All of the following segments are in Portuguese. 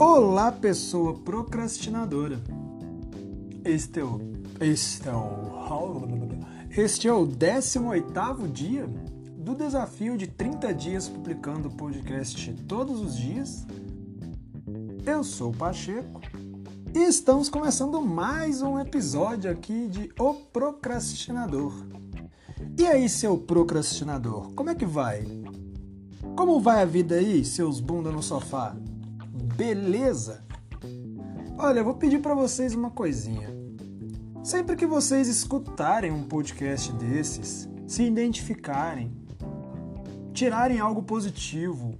Olá, pessoa procrastinadora. Este é o este é o este é o 18º dia do desafio de 30 dias publicando podcast todos os dias. Eu sou o Pacheco e estamos começando mais um episódio aqui de O Procrastinador. E aí, seu procrastinador, como é que vai? Como vai a vida aí, seus bunda no sofá? Beleza? Olha, eu vou pedir para vocês uma coisinha. Sempre que vocês escutarem um podcast desses, se identificarem, tirarem algo positivo,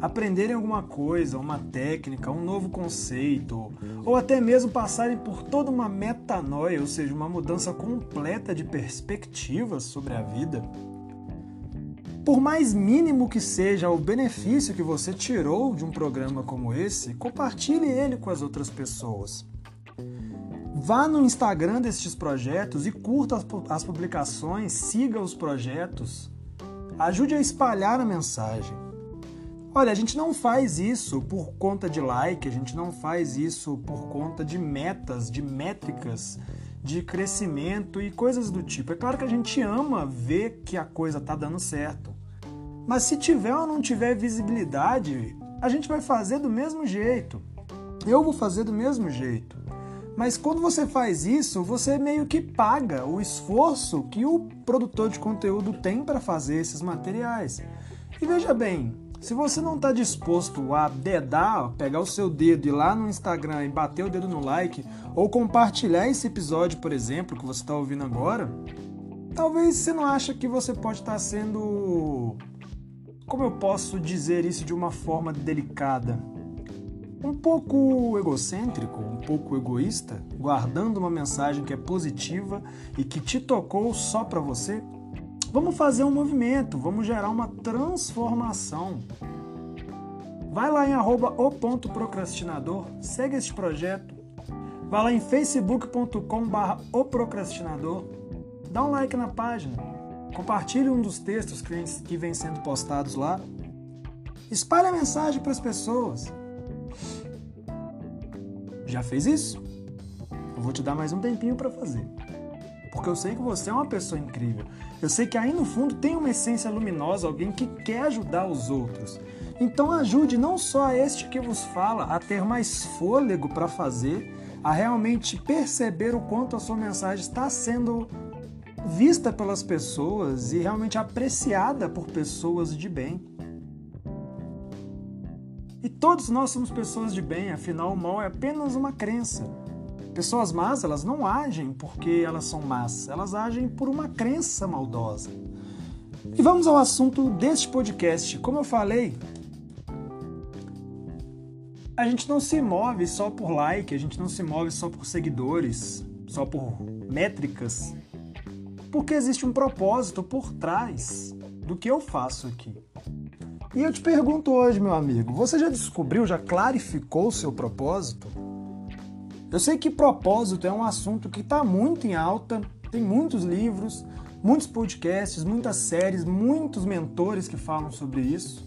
aprenderem alguma coisa, uma técnica, um novo conceito, ou até mesmo passarem por toda uma metanoia, ou seja, uma mudança completa de perspectivas sobre a vida, por mais mínimo que seja o benefício que você tirou de um programa como esse, compartilhe ele com as outras pessoas. Vá no Instagram destes projetos e curta as publicações, siga os projetos, ajude a espalhar a mensagem. Olha, a gente não faz isso por conta de like, a gente não faz isso por conta de metas, de métricas, de crescimento e coisas do tipo. É claro que a gente ama ver que a coisa tá dando certo. Mas se tiver ou não tiver visibilidade, a gente vai fazer do mesmo jeito. Eu vou fazer do mesmo jeito. Mas quando você faz isso, você meio que paga o esforço que o produtor de conteúdo tem para fazer esses materiais. E veja bem, se você não está disposto a dedar, pegar o seu dedo e ir lá no Instagram e bater o dedo no like, ou compartilhar esse episódio, por exemplo, que você está ouvindo agora, talvez você não acha que você pode estar tá sendo como eu posso dizer isso de uma forma delicada? Um pouco egocêntrico, um pouco egoísta, guardando uma mensagem que é positiva e que te tocou só para você? Vamos fazer um movimento, vamos gerar uma transformação. Vai lá em arroba o ponto procrastinador, segue este projeto. Vai lá em facebook.com barra o procrastinador, dá um like na página Compartilhe um dos textos que vem, sendo postados lá. Espalhe a mensagem para as pessoas. Já fez isso? Eu vou te dar mais um tempinho para fazer. Porque eu sei que você é uma pessoa incrível. Eu sei que aí no fundo tem uma essência luminosa, alguém que quer ajudar os outros. Então ajude não só este que vos fala a ter mais fôlego para fazer, a realmente perceber o quanto a sua mensagem está sendo vista pelas pessoas e realmente apreciada por pessoas de bem. E todos nós somos pessoas de bem, afinal o mal é apenas uma crença. Pessoas más, elas não agem porque elas são más, elas agem por uma crença maldosa. E vamos ao assunto deste podcast. Como eu falei, a gente não se move só por like, a gente não se move só por seguidores, só por métricas porque existe um propósito por trás do que eu faço aqui. E eu te pergunto hoje, meu amigo, você já descobriu, já clarificou o seu propósito? Eu sei que propósito é um assunto que está muito em alta, tem muitos livros, muitos podcasts, muitas séries, muitos mentores que falam sobre isso.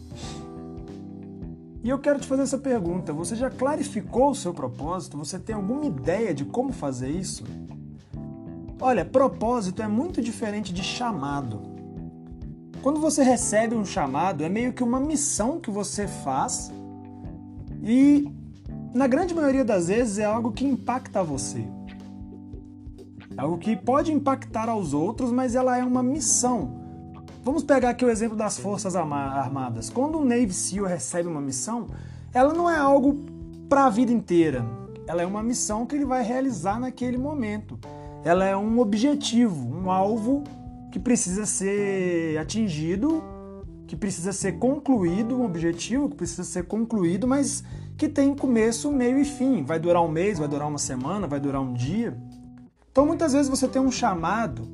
E eu quero te fazer essa pergunta: você já clarificou o seu propósito? Você tem alguma ideia de como fazer isso? Olha, propósito é muito diferente de chamado. Quando você recebe um chamado, é meio que uma missão que você faz e, na grande maioria das vezes, é algo que impacta você. É algo que pode impactar aos outros, mas ela é uma missão. Vamos pegar aqui o exemplo das Forças Armadas. Quando um Navy SEAL recebe uma missão, ela não é algo para a vida inteira. Ela é uma missão que ele vai realizar naquele momento ela é um objetivo, um alvo que precisa ser atingido, que precisa ser concluído, um objetivo que precisa ser concluído, mas que tem começo, meio e fim. Vai durar um mês, vai durar uma semana, vai durar um dia. Então muitas vezes você tem um chamado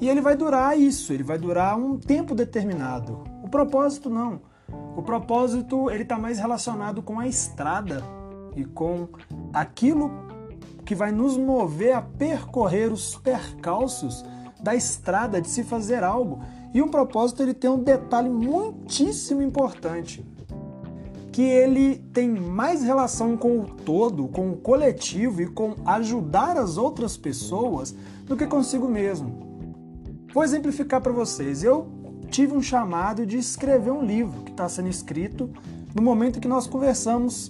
e ele vai durar isso, ele vai durar um tempo determinado. O propósito não. O propósito ele está mais relacionado com a estrada e com aquilo que vai nos mover a percorrer os percalços da estrada de se fazer algo. E um propósito ele tem um detalhe muitíssimo importante, que ele tem mais relação com o todo, com o coletivo e com ajudar as outras pessoas do que consigo mesmo. Vou exemplificar para vocês. Eu tive um chamado de escrever um livro que está sendo escrito no momento que nós conversamos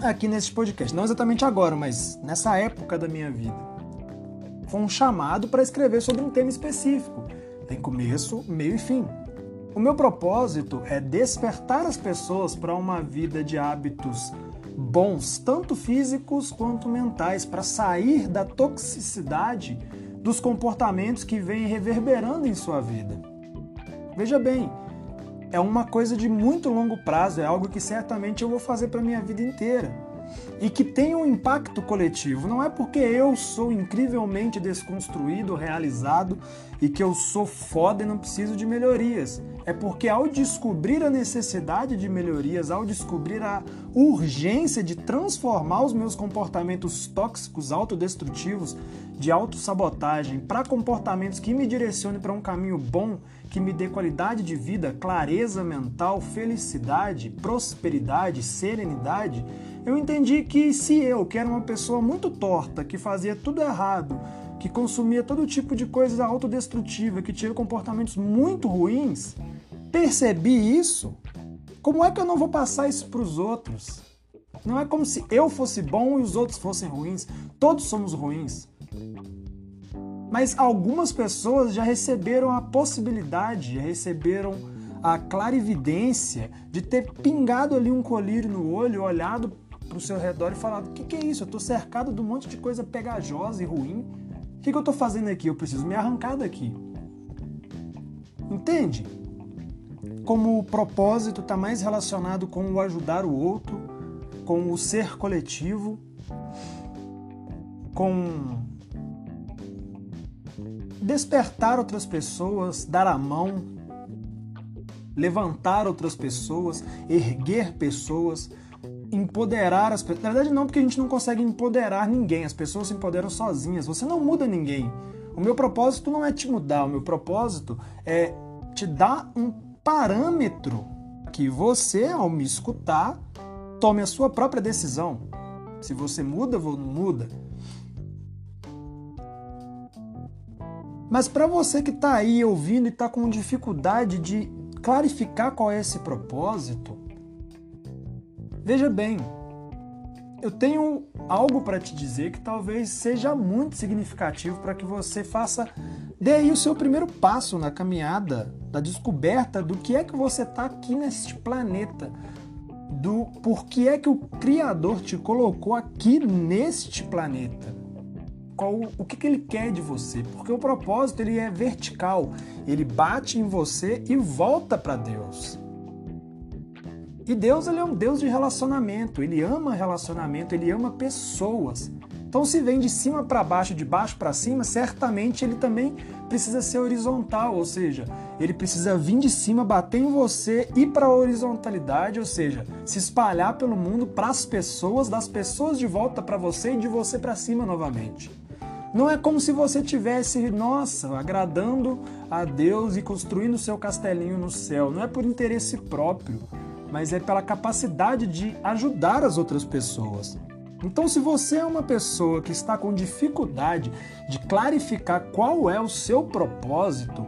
aqui nesse podcast. Não exatamente agora, mas nessa época da minha vida. Foi um chamado para escrever sobre um tema específico. Tem começo, meio e fim. O meu propósito é despertar as pessoas para uma vida de hábitos bons, tanto físicos quanto mentais, para sair da toxicidade dos comportamentos que vêm reverberando em sua vida. Veja bem, é uma coisa de muito longo prazo, é algo que certamente eu vou fazer para minha vida inteira e que tem um impacto coletivo. Não é porque eu sou incrivelmente desconstruído, realizado e que eu sou foda e não preciso de melhorias. É porque ao descobrir a necessidade de melhorias, ao descobrir a urgência de transformar os meus comportamentos tóxicos, autodestrutivos, de autossabotagem para comportamentos que me direcionem para um caminho bom, que me dê qualidade de vida, clareza mental, felicidade, prosperidade, serenidade, eu entendi que se eu, que era uma pessoa muito torta, que fazia tudo errado, que consumia todo tipo de coisa autodestrutiva, que tinha comportamentos muito ruins, percebi isso, como é que eu não vou passar isso para os outros? Não é como se eu fosse bom e os outros fossem ruins. Todos somos ruins. Mas algumas pessoas já receberam a possibilidade, já receberam a clarividência de ter pingado ali um colírio no olho, olhado para o seu redor e falado: o que, que é isso? Eu estou cercado de um monte de coisa pegajosa e ruim. O que, que eu estou fazendo aqui? Eu preciso me arrancar daqui. Entende? Como o propósito está mais relacionado com o ajudar o outro, com o ser coletivo, com despertar outras pessoas, dar a mão, levantar outras pessoas, erguer pessoas, empoderar as pessoas. Na verdade, não, porque a gente não consegue empoderar ninguém. As pessoas se empoderam sozinhas. Você não muda ninguém. O meu propósito não é te mudar. O meu propósito é te dar um parâmetro que você, ao me escutar, tome a sua própria decisão. Se você muda, ou não muda. Mas para você que está aí ouvindo e está com dificuldade de clarificar qual é esse propósito, Veja bem, eu tenho algo para te dizer que talvez seja muito significativo para que você faça dê aí o seu primeiro passo na caminhada da descoberta do que é que você está aqui neste planeta, do porquê é que o Criador te colocou aqui neste planeta. Qual, o que, que ele quer de você? Porque o propósito ele é vertical, ele bate em você e volta para Deus. E Deus ele é um Deus de relacionamento, ele ama relacionamento, ele ama pessoas. Então, se vem de cima para baixo, de baixo para cima, certamente ele também precisa ser horizontal, ou seja, ele precisa vir de cima, bater em você e para a horizontalidade, ou seja, se espalhar pelo mundo para as pessoas, das pessoas de volta para você e de você para cima novamente. Não é como se você tivesse, nossa, agradando a Deus e construindo seu castelinho no céu. Não é por interesse próprio mas é pela capacidade de ajudar as outras pessoas. Então, se você é uma pessoa que está com dificuldade de clarificar qual é o seu propósito,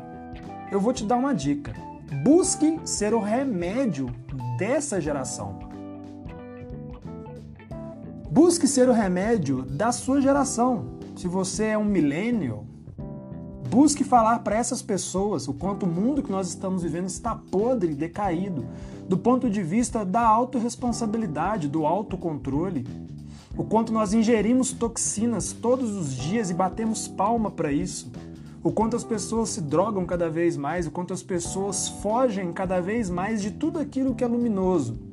eu vou te dar uma dica. Busque ser o remédio dessa geração. Busque ser o remédio da sua geração. Se você é um millennial, busque falar para essas pessoas o quanto o mundo que nós estamos vivendo está podre, decaído, do ponto de vista da autorresponsabilidade, do autocontrole, o quanto nós ingerimos toxinas todos os dias e batemos palma para isso, o quanto as pessoas se drogam cada vez mais, o quanto as pessoas fogem cada vez mais de tudo aquilo que é luminoso.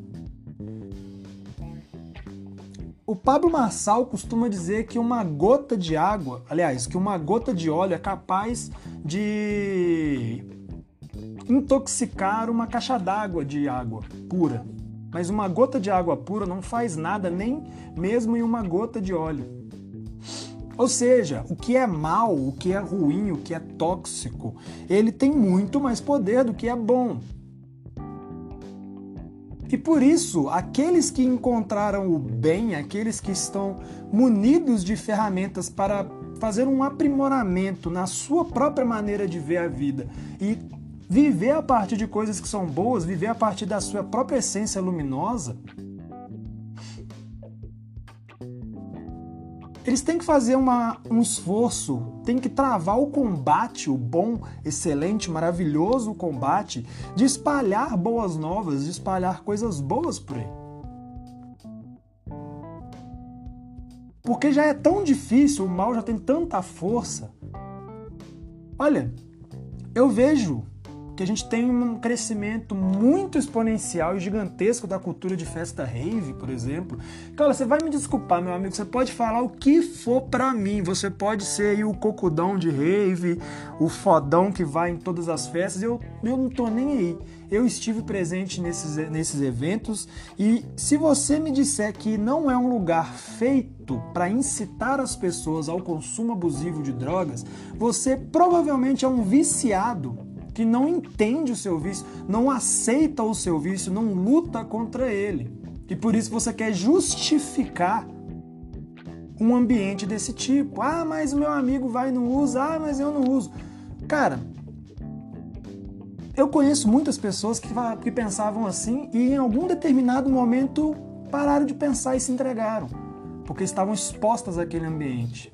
O Pablo Marçal costuma dizer que uma gota de água, aliás, que uma gota de óleo é capaz de intoxicar uma caixa d'água de água pura. Mas uma gota de água pura não faz nada, nem mesmo em uma gota de óleo. Ou seja, o que é mal, o que é ruim, o que é tóxico, ele tem muito mais poder do que é bom. E por isso, aqueles que encontraram o bem, aqueles que estão munidos de ferramentas para fazer um aprimoramento na sua própria maneira de ver a vida e viver a partir de coisas que são boas, viver a partir da sua própria essência luminosa, eles têm que fazer uma, um esforço, têm que travar o combate, o bom, excelente, maravilhoso combate, de espalhar boas novas, de espalhar coisas boas por aí. Porque já é tão difícil, o mal já tem tanta força. Olha, eu vejo que a gente tem um crescimento muito exponencial e gigantesco da cultura de festa rave, por exemplo. Cara, você vai me desculpar, meu amigo, você pode falar o que for para mim. Você pode ser aí o cocudão de rave, o fodão que vai em todas as festas. Eu, eu não tô nem aí. Eu estive presente nesses, nesses eventos e se você me disser que não é um lugar feito para incitar as pessoas ao consumo abusivo de drogas, você provavelmente é um viciado que não entende o seu vício, não aceita o seu vício, não luta contra ele. E por isso você quer justificar um ambiente desse tipo. Ah, mas o meu amigo vai e não usa, ah, mas eu não uso. Cara, eu conheço muitas pessoas que, que pensavam assim e em algum determinado momento pararam de pensar e se entregaram, porque estavam expostas àquele ambiente.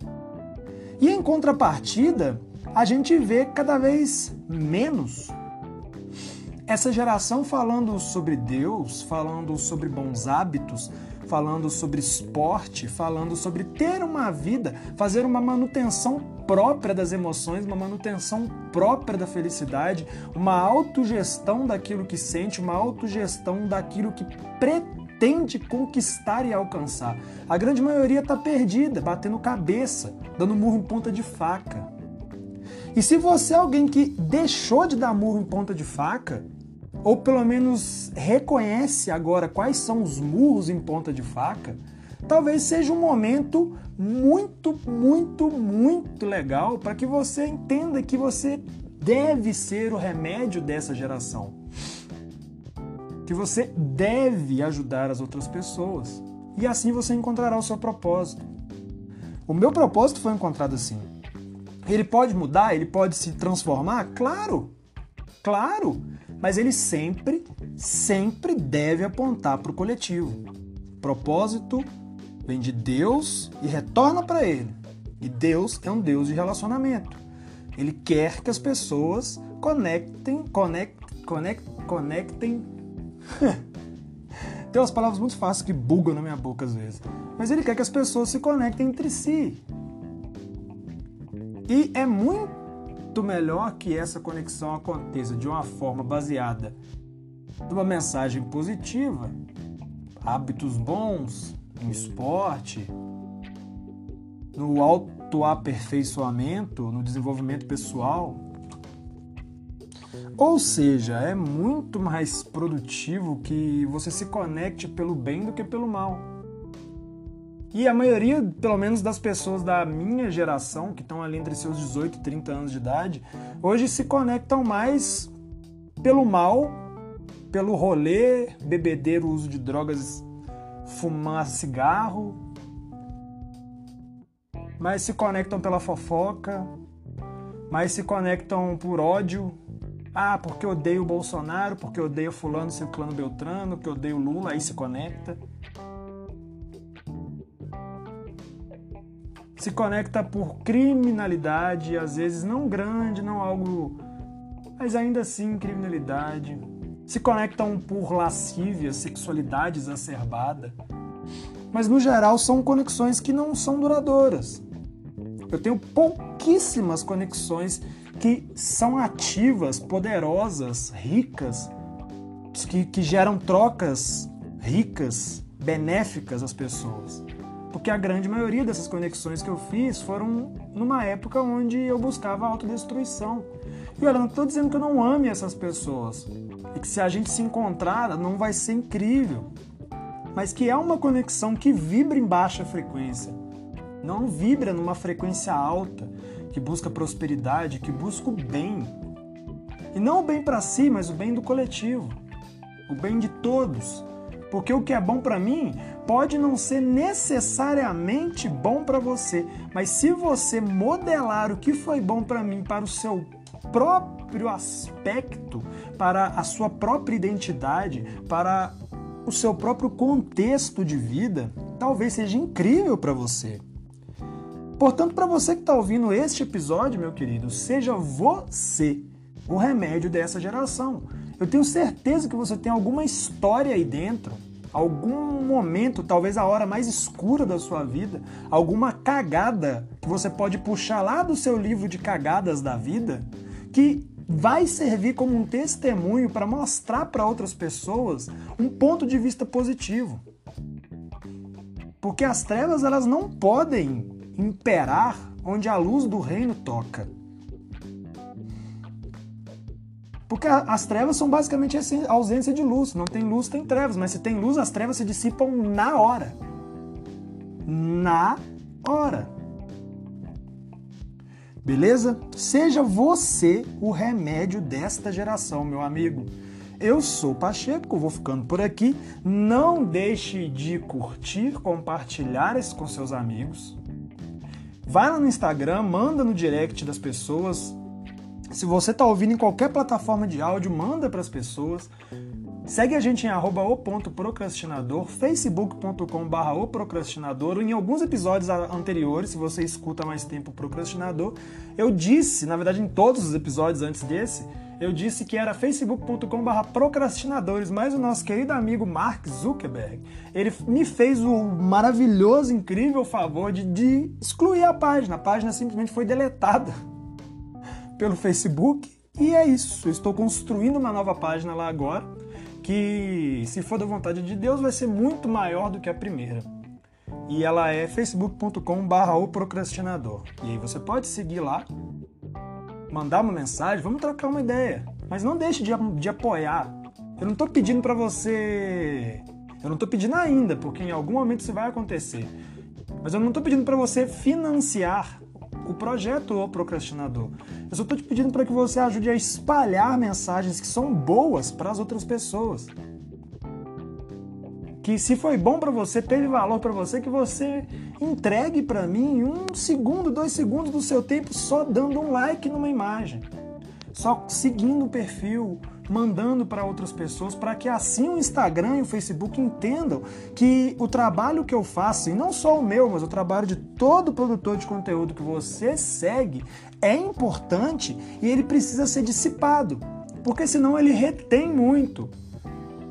E em contrapartida, a gente vê cada vez menos essa geração falando sobre Deus, falando sobre bons hábitos, falando sobre esporte, falando sobre ter uma vida, fazer uma manutenção própria das emoções, uma manutenção própria da felicidade, uma autogestão daquilo que sente, uma autogestão daquilo que pretende conquistar e alcançar. A grande maioria está perdida, batendo cabeça, dando murro em ponta de faca. E se você é alguém que deixou de dar murro em ponta de faca, ou pelo menos reconhece agora quais são os murros em ponta de faca, talvez seja um momento muito, muito, muito legal para que você entenda que você deve ser o remédio dessa geração. Que você deve ajudar as outras pessoas. E assim você encontrará o seu propósito. O meu propósito foi encontrado assim. Ele pode mudar, ele pode se transformar? Claro, claro, mas ele sempre, sempre deve apontar para o coletivo. Propósito vem de Deus e retorna para ele. E Deus é um Deus de relacionamento. Ele quer que as pessoas conectem, conect, conect, conectem. Tem umas palavras muito fáceis que bugam na minha boca às vezes. Mas ele quer que as pessoas se conectem entre si. E é muito melhor que essa conexão aconteça de uma forma baseada numa mensagem positiva, hábitos bons, no esporte, no autoaperfeiçoamento, no desenvolvimento pessoal. Ou seja, é muito mais produtivo que você se conecte pelo bem do que pelo mal. E a maioria, pelo menos das pessoas da minha geração, que estão ali entre seus 18 e 30 anos de idade, hoje se conectam mais pelo mal, pelo rolê, bebedeiro, uso de drogas, fumar cigarro, mas se conectam pela fofoca, mas se conectam por ódio. Ah, porque odeio o Bolsonaro, porque odeio fulano, ciclano, beltrano, porque odeio Lula, aí se conecta. Se conecta por criminalidade, às vezes não grande, não algo, mas ainda assim criminalidade. Se conectam por lascívia, sexualidade exacerbada. Mas no geral são conexões que não são duradouras. Eu tenho pouquíssimas conexões que são ativas, poderosas, ricas, que, que geram trocas ricas, benéficas às pessoas. Porque a grande maioria dessas conexões que eu fiz foram numa época onde eu buscava autodestruição. E olha, não estou dizendo que eu não ame essas pessoas. E que se a gente se encontrar, não vai ser incrível. Mas que é uma conexão que vibra em baixa frequência. Não vibra numa frequência alta, que busca prosperidade, que busca o bem. E não o bem para si, mas o bem do coletivo. o bem de todos. Porque o que é bom para mim pode não ser necessariamente bom para você, mas se você modelar o que foi bom para mim para o seu próprio aspecto, para a sua própria identidade, para o seu próprio contexto de vida, talvez seja incrível para você. Portanto, para você que está ouvindo este episódio, meu querido, seja você o remédio dessa geração. Eu tenho certeza que você tem alguma história aí dentro, algum momento, talvez a hora mais escura da sua vida, alguma cagada que você pode puxar lá do seu livro de cagadas da vida, que vai servir como um testemunho para mostrar para outras pessoas um ponto de vista positivo. Porque as trevas elas não podem imperar onde a luz do reino toca. Porque as trevas são basicamente a ausência de luz. Não tem luz, tem trevas. Mas se tem luz, as trevas se dissipam na hora. Na hora. Beleza? Seja você o remédio desta geração, meu amigo. Eu sou Pacheco, vou ficando por aqui. Não deixe de curtir, compartilhar isso com seus amigos. Vai lá no Instagram, manda no direct das pessoas, se você está ouvindo em qualquer plataforma de áudio, manda para as pessoas. Segue a gente em o.procrastinador, facebook.com barra o procrastinador. Em alguns episódios anteriores, se você escuta mais tempo procrastinador, eu disse, na verdade em todos os episódios antes desse, eu disse que era facebook.com barra procrastinadores, mas o nosso querido amigo Mark Zuckerberg, ele me fez o maravilhoso, incrível favor de, de excluir a página. A página simplesmente foi deletada pelo Facebook. E é isso. estou construindo uma nova página lá agora, que, se for da vontade de Deus, vai ser muito maior do que a primeira. E ela é facebook.com/barra o procrastinador. E aí você pode seguir lá, mandar uma mensagem, vamos trocar uma ideia. Mas não deixe de, de apoiar. Eu não estou pedindo para você. Eu não estou pedindo ainda, porque em algum momento isso vai acontecer. Mas eu não estou pedindo para você financiar o projeto O Procrastinador. Eu só estou te pedindo para que você ajude a espalhar mensagens que são boas para as outras pessoas. Que se foi bom para você, teve valor para você, que você entregue para mim um segundo, dois segundos do seu tempo só dando um like numa imagem, só seguindo o perfil, mandando para outras pessoas, para que assim o Instagram e o Facebook entendam que o trabalho que eu faço, e não só o meu, mas o trabalho de todo produtor de conteúdo que você segue, é importante e ele precisa ser dissipado, porque senão ele retém muito.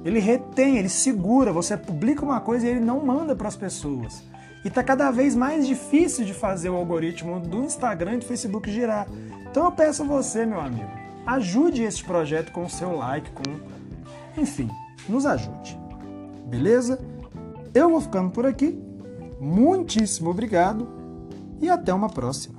Ele retém, ele segura. Você publica uma coisa e ele não manda para as pessoas. E está cada vez mais difícil de fazer o algoritmo do Instagram e do Facebook girar. Então eu peço a você, meu amigo, ajude esse projeto com o seu like, com. Enfim, nos ajude. Beleza? Eu vou ficando por aqui. Muitíssimo obrigado e até uma próxima.